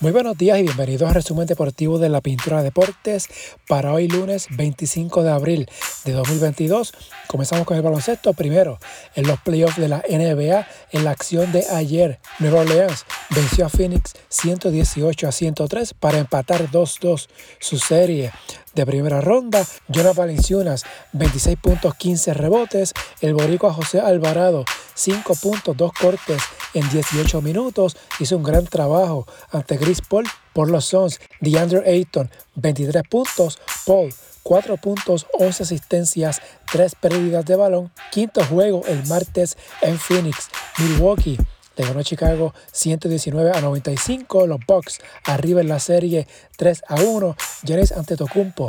Muy buenos días y bienvenidos al resumen deportivo de la Pintura Deportes para hoy lunes 25 de abril de 2022. Comenzamos con el baloncesto. Primero, en los playoffs de la NBA, en la acción de ayer, Nueva Orleans venció a Phoenix 118 a 103 para empatar 2-2 su serie de primera ronda. Jonas Valenciunas, 26 puntos, 15 rebotes. El boricua José Alvarado, 5 puntos, 2 cortes en 18 minutos. Hizo un gran trabajo ante Chris Paul por los Suns. DeAndre Ayton, 23 puntos. Paul, 4 puntos, 11 asistencias, 3 pérdidas de balón. Quinto juego el martes en Phoenix. Milwaukee le ganó Chicago 119 a 95. Los Bucks arriba en la serie 3 a 1. Giannis Antetokounmpo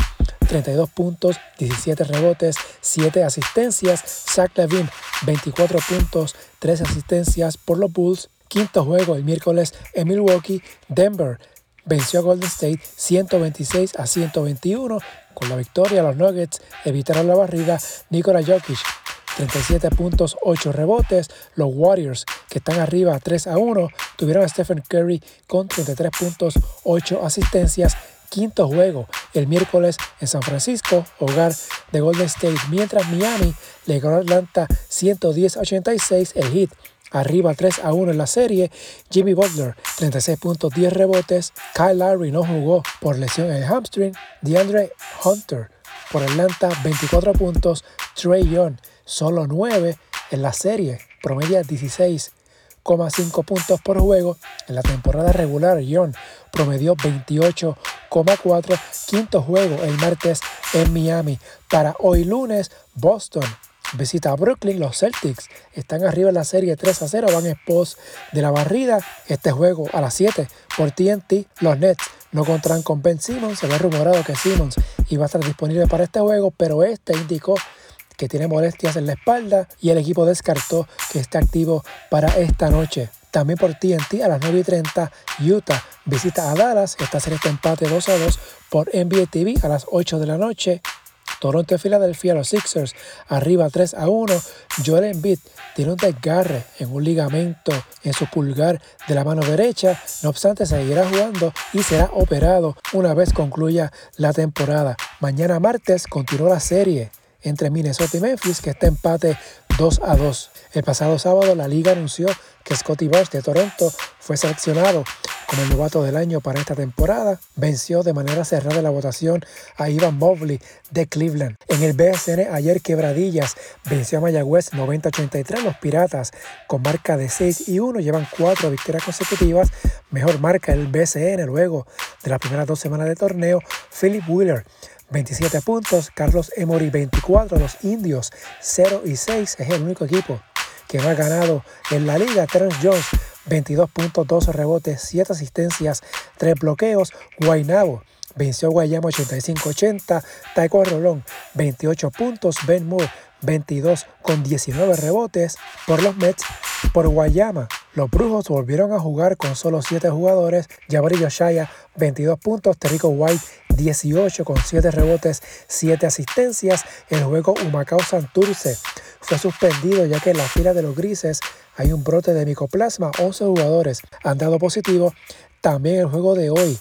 32 puntos, 17 rebotes, 7 asistencias. Zach Levine 24 puntos, 3 asistencias por los Bulls. Quinto juego el miércoles en Milwaukee. Denver venció a Golden State 126 a 121. Con la victoria, los Nuggets evitaron la barrida. Nikola Jokic 37 puntos, 8 rebotes. Los Warriors, que están arriba 3 a 1, tuvieron a Stephen Curry con 33 puntos, 8 asistencias. Quinto juego el miércoles en San Francisco, hogar de Golden State, mientras Miami le ganó a Atlanta 110 a 86. El hit arriba 3 a 1 en la serie. Jimmy Butler, 36 puntos, 10 rebotes. Kyle Lowry no jugó por lesión en el hamstring. DeAndre Hunter por Atlanta, 24 puntos. Trey Young, solo 9 en la serie, promedia 16,5 puntos por juego. En la temporada regular, Young promedió 28,4. Quinto juego el martes en Miami. Para hoy lunes, Boston visita a Brooklyn. Los Celtics están arriba en la serie 3 a 0. Van en pos de la barrida. Este juego a las 7 por TNT. Los Nets no contarán con Ben Simmons. Se ve rumorado que Simmons iba a estar disponible para este juego, pero este indicó que tiene molestias en la espalda y el equipo descartó que está activo para esta noche. También por TNT a las 9 y 30, Utah visita a Dallas. Serie está empate 2 a 2 por NBA TV a las 8 de la noche. Toronto y Filadelfia, los Sixers arriba 3 a 1. Joel Embiid tiene un desgarre en un ligamento en su pulgar de la mano derecha. No obstante, seguirá jugando y será operado una vez concluya la temporada. Mañana martes continúa la serie entre Minnesota y Memphis, que está empate 2 a 2. El pasado sábado la liga anunció que Scotty Barnes de Toronto fue seleccionado como el novato del año para esta temporada. Venció de manera cerrada la votación a Ivan Mobley de Cleveland. En el BSN ayer Quebradillas venció a Mayagüez 90-83. Los Piratas con marca de 6 y 1 llevan 4 victorias consecutivas. Mejor marca el BSN luego de las primeras dos semanas de torneo. Philip Wheeler 27 puntos, Carlos Emory 24, los indios 0 y 6, es el único equipo que no ha ganado en la liga. Terence Jones 22 puntos, 12 rebotes, 7 asistencias, 3 bloqueos. Guaynabo venció a Guayama 85-80. Taekwondo Rolón 28 puntos. Ben Moore 22 con 19 rebotes por los Mets. Por Guayama, los Brujos volvieron a jugar con solo 7 jugadores. Jabari Yoshaya 22 puntos. Terrico White 18 con 7 rebotes, 7 asistencias. El juego Humacao Santurce fue suspendido ya que en la fila de los grises hay un brote de micoplasma. 11 jugadores han dado positivo. También el juego de hoy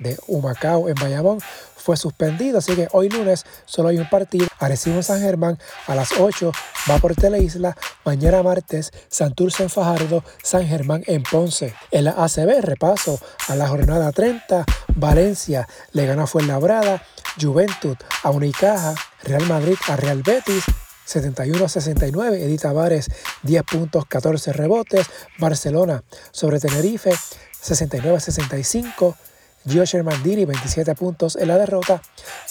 de Humacao en Bayamón fue suspendido, así que hoy lunes solo hay un partido. Arecibo San Germán a las 8 va por Teleisla. Mañana martes Santurce en Fajardo, San Germán en Ponce. En la ACB repaso a la jornada 30. Valencia le gana a Fuenlabrada, Juventud a Unicaja, Real Madrid a Real Betis, 71 a 69. Edith Tavares, 10 puntos, 14 rebotes. Barcelona sobre Tenerife, 69 a 65. Gio Shermandini, 27 puntos en la derrota.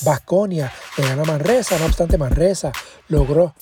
Vasconia le ganó a Manresa, no obstante Manresa logró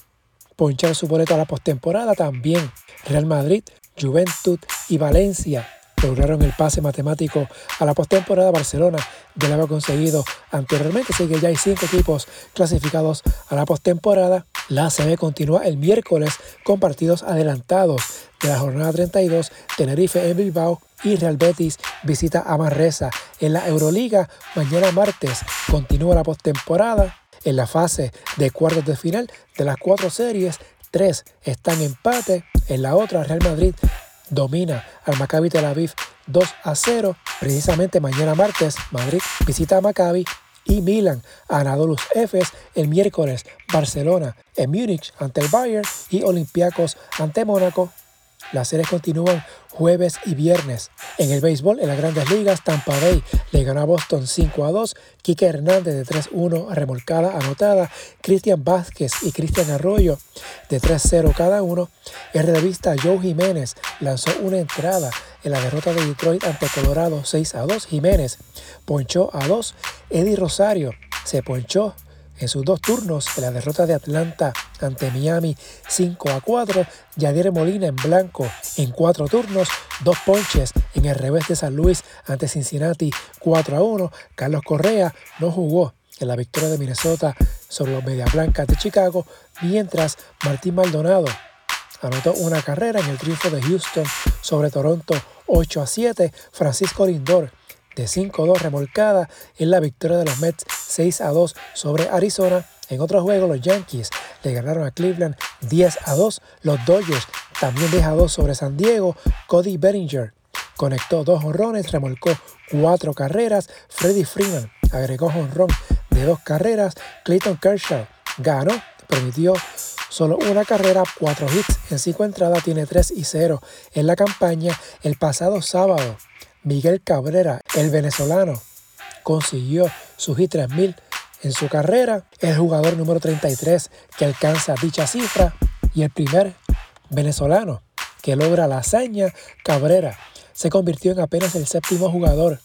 ponchar su boleto a la postemporada también. Real Madrid, Juventud y Valencia lograron el pase matemático a la postemporada. Barcelona ya lo había conseguido anteriormente, así que ya hay cinco equipos clasificados a la postemporada. La ACB continúa el miércoles con partidos adelantados de la jornada 32. Tenerife en Bilbao y Real Betis visita a Manresa. En la Euroliga, mañana martes continúa la postemporada. En la fase de cuartos de final de las cuatro series, tres están empate. En la otra, Real Madrid domina al Maccabi Tel Aviv 2 a 0. Precisamente mañana martes, Madrid visita a Maccabi y Milan a Anadolu Efes el miércoles, Barcelona en Múnich ante el Bayern y Olympiacos ante Mónaco. Las series continúan jueves y viernes. En el béisbol, en las grandes ligas, Tampa Bay le ganó a Boston 5 a 2. Quique Hernández de 3-1 remolcada anotada. Cristian Vázquez y Cristian Arroyo de 3-0 cada uno. El revista Joe Jiménez lanzó una entrada en la derrota de Detroit ante Colorado 6 a 2. Jiménez ponchó a 2. Eddie Rosario se ponchó en sus dos turnos en la derrota de Atlanta ante Miami 5 a 4, Yadier Molina en blanco. En cuatro turnos, dos ponches. En el revés de San Luis ante Cincinnati 4 a 1, Carlos Correa no jugó en la victoria de Minnesota sobre los Media Blancas de Chicago, mientras Martín Maldonado anotó una carrera en el triunfo de Houston sobre Toronto 8 a 7, Francisco Lindor de 5-2 remolcada en la victoria de los Mets 6 a 2 sobre Arizona. En otro juego, los Yankees le ganaron a Cleveland 10 a 2. Los Dodgers también 10 a 2 sobre San Diego. Cody Bellinger conectó dos honrones, remolcó cuatro carreras. Freddie Freeman agregó honrón de dos carreras. Clayton Kershaw ganó, permitió solo una carrera, cuatro hits en cinco entradas, tiene 3 y 0 en la campaña. El pasado sábado Miguel Cabrera, el venezolano, consiguió su hit 3000 en su carrera, el jugador número 33 que alcanza dicha cifra y el primer venezolano que logra la hazaña, Cabrera se convirtió en apenas el séptimo jugador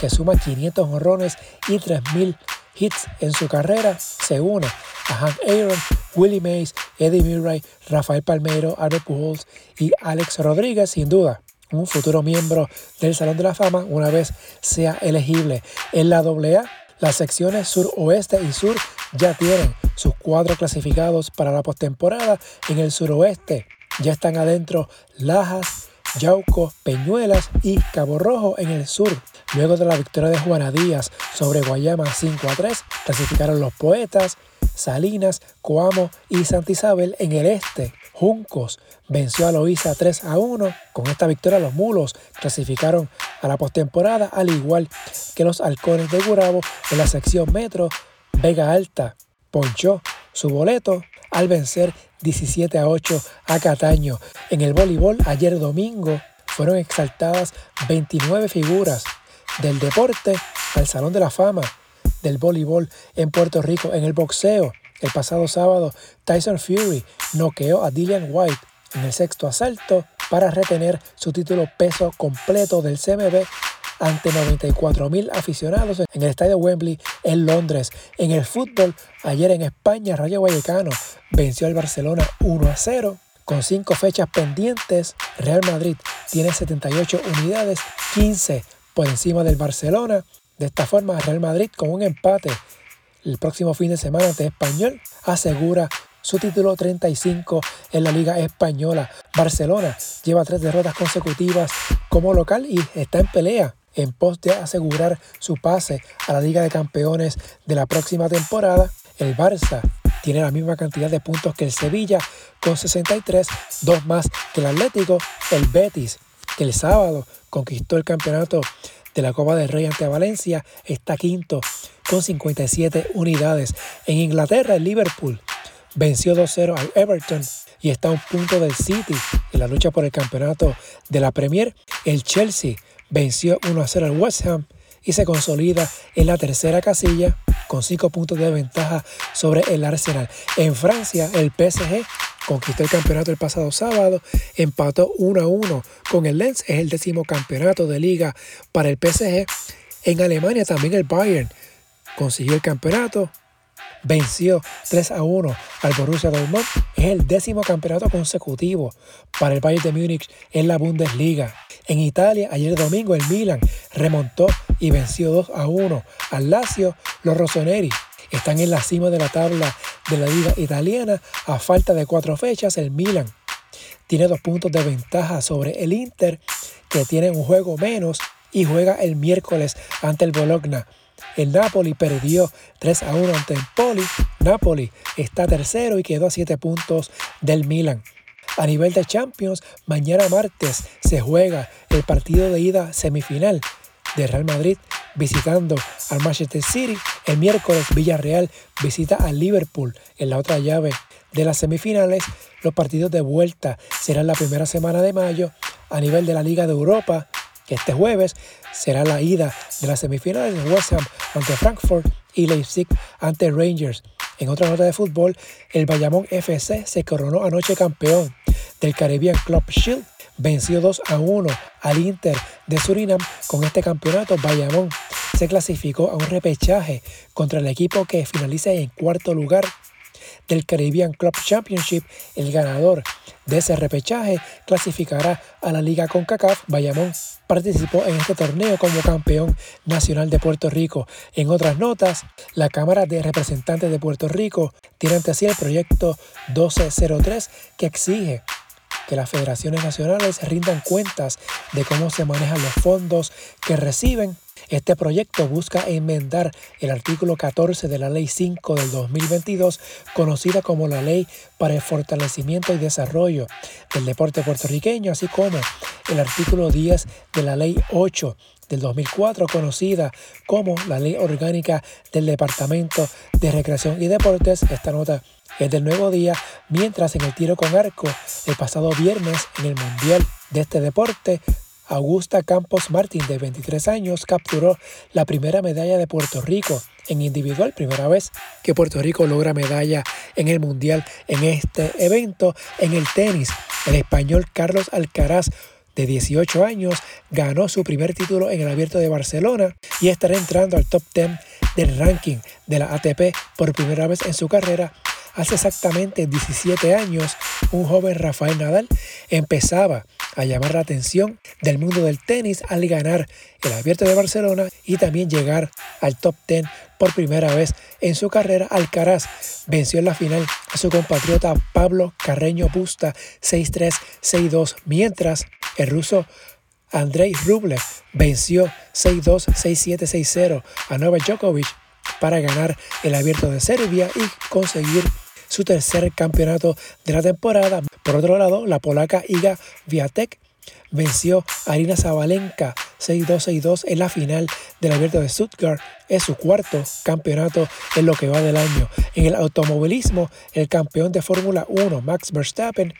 que suma 500 honrones y 3000 hits en su carrera. Se une a Hank Aaron, Willie Mays, Eddie Murray, Rafael Palmeiro, Albert Pujols y Alex Rodríguez, sin duda un futuro miembro del Salón de la Fama una vez sea elegible. En la AA, las secciones sur, oeste y sur ya tienen sus cuatro clasificados para la postemporada. En el suroeste ya están adentro Lajas, Yauco, Peñuelas y Cabo Rojo en el sur. Luego de la victoria de Juana Díaz sobre Guayama 5 a 3, clasificaron los Poetas, Salinas, Coamo y Santa Isabel en el este. Juncos venció a Loíza 3 a 1. Con esta victoria los mulos clasificaron a la postemporada al igual que los halcones de Gurabo en la sección metro. Vega Alta ponchó su boleto al vencer 17 a 8 a Cataño. En el voleibol ayer domingo fueron exaltadas 29 figuras del deporte al Salón de la Fama del voleibol en Puerto Rico. En el boxeo, el pasado sábado, Tyson Fury noqueó a Dillian White en el sexto asalto para retener su título peso completo del CMB ante 94 mil aficionados en el estadio Wembley en Londres. En el fútbol, ayer en España, Rayo Vallecano venció al Barcelona 1 a 0. Con cinco fechas pendientes, Real Madrid tiene 78 unidades, 15 por encima del Barcelona. De esta forma, Real Madrid con un empate el próximo fin de semana ante Español asegura su título 35 en la Liga Española. Barcelona lleva tres derrotas consecutivas como local y está en pelea en pos de asegurar su pase a la Liga de Campeones de la próxima temporada. El Barça tiene la misma cantidad de puntos que el Sevilla con 63, dos más que el Atlético. El Betis, que el sábado conquistó el campeonato de la Copa del Rey ante Valencia, está quinto con 57 unidades. En Inglaterra, el Liverpool venció 2-0 al Everton y está a un punto del City en la lucha por el campeonato de la Premier. El Chelsea venció 1-0 al West Ham y se consolida en la tercera casilla con 5 puntos de ventaja sobre el Arsenal. En Francia, el PSG conquistó el campeonato el pasado sábado, empató 1-1 con el Lens, es el décimo campeonato de liga para el PSG. En Alemania también el Bayern consiguió el campeonato, venció 3 a 1 al Borussia Dortmund. Es el décimo campeonato consecutivo para el Bayern de Múnich en la Bundesliga. En Italia, ayer domingo, el Milan remontó y venció 2 a 1 al Lazio. Los Rossoneri están en la cima de la tabla de la liga italiana a falta de cuatro fechas. El Milan tiene dos puntos de ventaja sobre el Inter, que tiene un juego menos y juega el miércoles ante el Bologna. El Napoli perdió 3 a 1 ante el Poli. Napoli está tercero y quedó a 7 puntos del Milan. A nivel de Champions, mañana martes se juega el partido de ida semifinal de Real Madrid visitando al Manchester City. El miércoles Villarreal visita al Liverpool en la otra llave de las semifinales. Los partidos de vuelta serán la primera semana de mayo. A nivel de la Liga de Europa, que este jueves será la ida de las semifinales de West Ham ante Frankfurt y Leipzig ante Rangers. En otra nota de fútbol, el Bayamón FC se coronó anoche campeón del Caribbean Club Shield venció 2 a 1 al Inter de Surinam. Con este campeonato, Bayamón se clasificó a un repechaje contra el equipo que finalice en cuarto lugar del Caribbean Club Championship. El ganador de ese repechaje clasificará a la Liga CONCACAF. Bayamón participó en este torneo como campeón nacional de Puerto Rico. En otras notas, la Cámara de Representantes de Puerto Rico tiene ante sí el proyecto 1203 que exige que las federaciones nacionales rindan cuentas de cómo se manejan los fondos que reciben. Este proyecto busca enmendar el artículo 14 de la Ley 5 del 2022, conocida como la Ley para el Fortalecimiento y Desarrollo del Deporte Puertorriqueño, así como el artículo 10 de la Ley 8 del 2004, conocida como la Ley Orgánica del Departamento de Recreación y Deportes. Esta nota es del nuevo día, mientras en el tiro con arco, el pasado viernes en el Mundial de este deporte, Augusta Campos Martín, de 23 años, capturó la primera medalla de Puerto Rico en individual, primera vez que Puerto Rico logra medalla en el Mundial en este evento. En el tenis, el español Carlos Alcaraz de 18 años, ganó su primer título en el Abierto de Barcelona y estará entrando al top 10 del ranking de la ATP por primera vez en su carrera Hace exactamente 17 años, un joven Rafael Nadal empezaba a llamar la atención del mundo del tenis al ganar el Abierto de Barcelona y también llegar al top 10 por primera vez en su carrera. Alcaraz venció en la final a su compatriota Pablo Carreño Busta 6-3, 6-2, mientras el ruso Andrei Rublev venció 6-2, 6-7, 6-0 a Novak Djokovic para ganar el Abierto de Serbia y conseguir su tercer campeonato de la temporada. Por otro lado, la polaca Iga Viatek venció a Arina Zabalenka 6-2-6-2 en la final del Abierto de Stuttgart. Es su cuarto campeonato en lo que va del año. En el automovilismo, el campeón de Fórmula 1, Max Verstappen,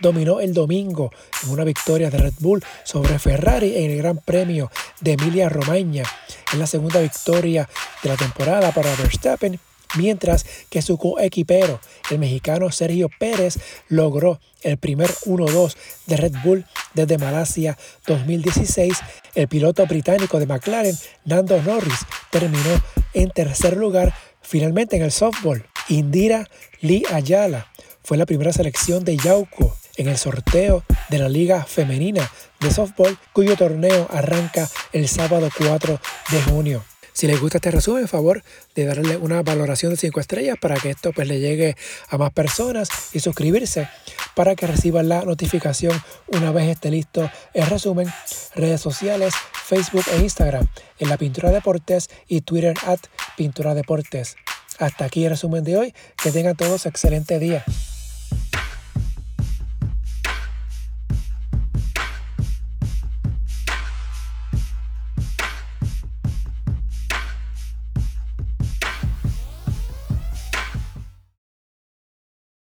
dominó el domingo en una victoria de Red Bull sobre Ferrari en el Gran Premio de Emilia Romagna. En la segunda victoria de la temporada para Verstappen mientras que su coequipero, el mexicano Sergio Pérez, logró el primer 1-2 de Red Bull desde Malasia 2016. El piloto británico de McLaren, Nando Norris, terminó en tercer lugar finalmente en el softball. Indira Lee Ayala fue la primera selección de Yauco en el sorteo de la Liga Femenina de Softball, cuyo torneo arranca el sábado 4 de junio. Si les gusta este resumen, favor de darle una valoración de 5 estrellas para que esto pues, le llegue a más personas y suscribirse para que reciban la notificación una vez esté listo el resumen. Redes sociales, Facebook e Instagram en la Pintura Deportes y Twitter at Pintura Deportes. Hasta aquí el resumen de hoy. Que tengan todos excelente día.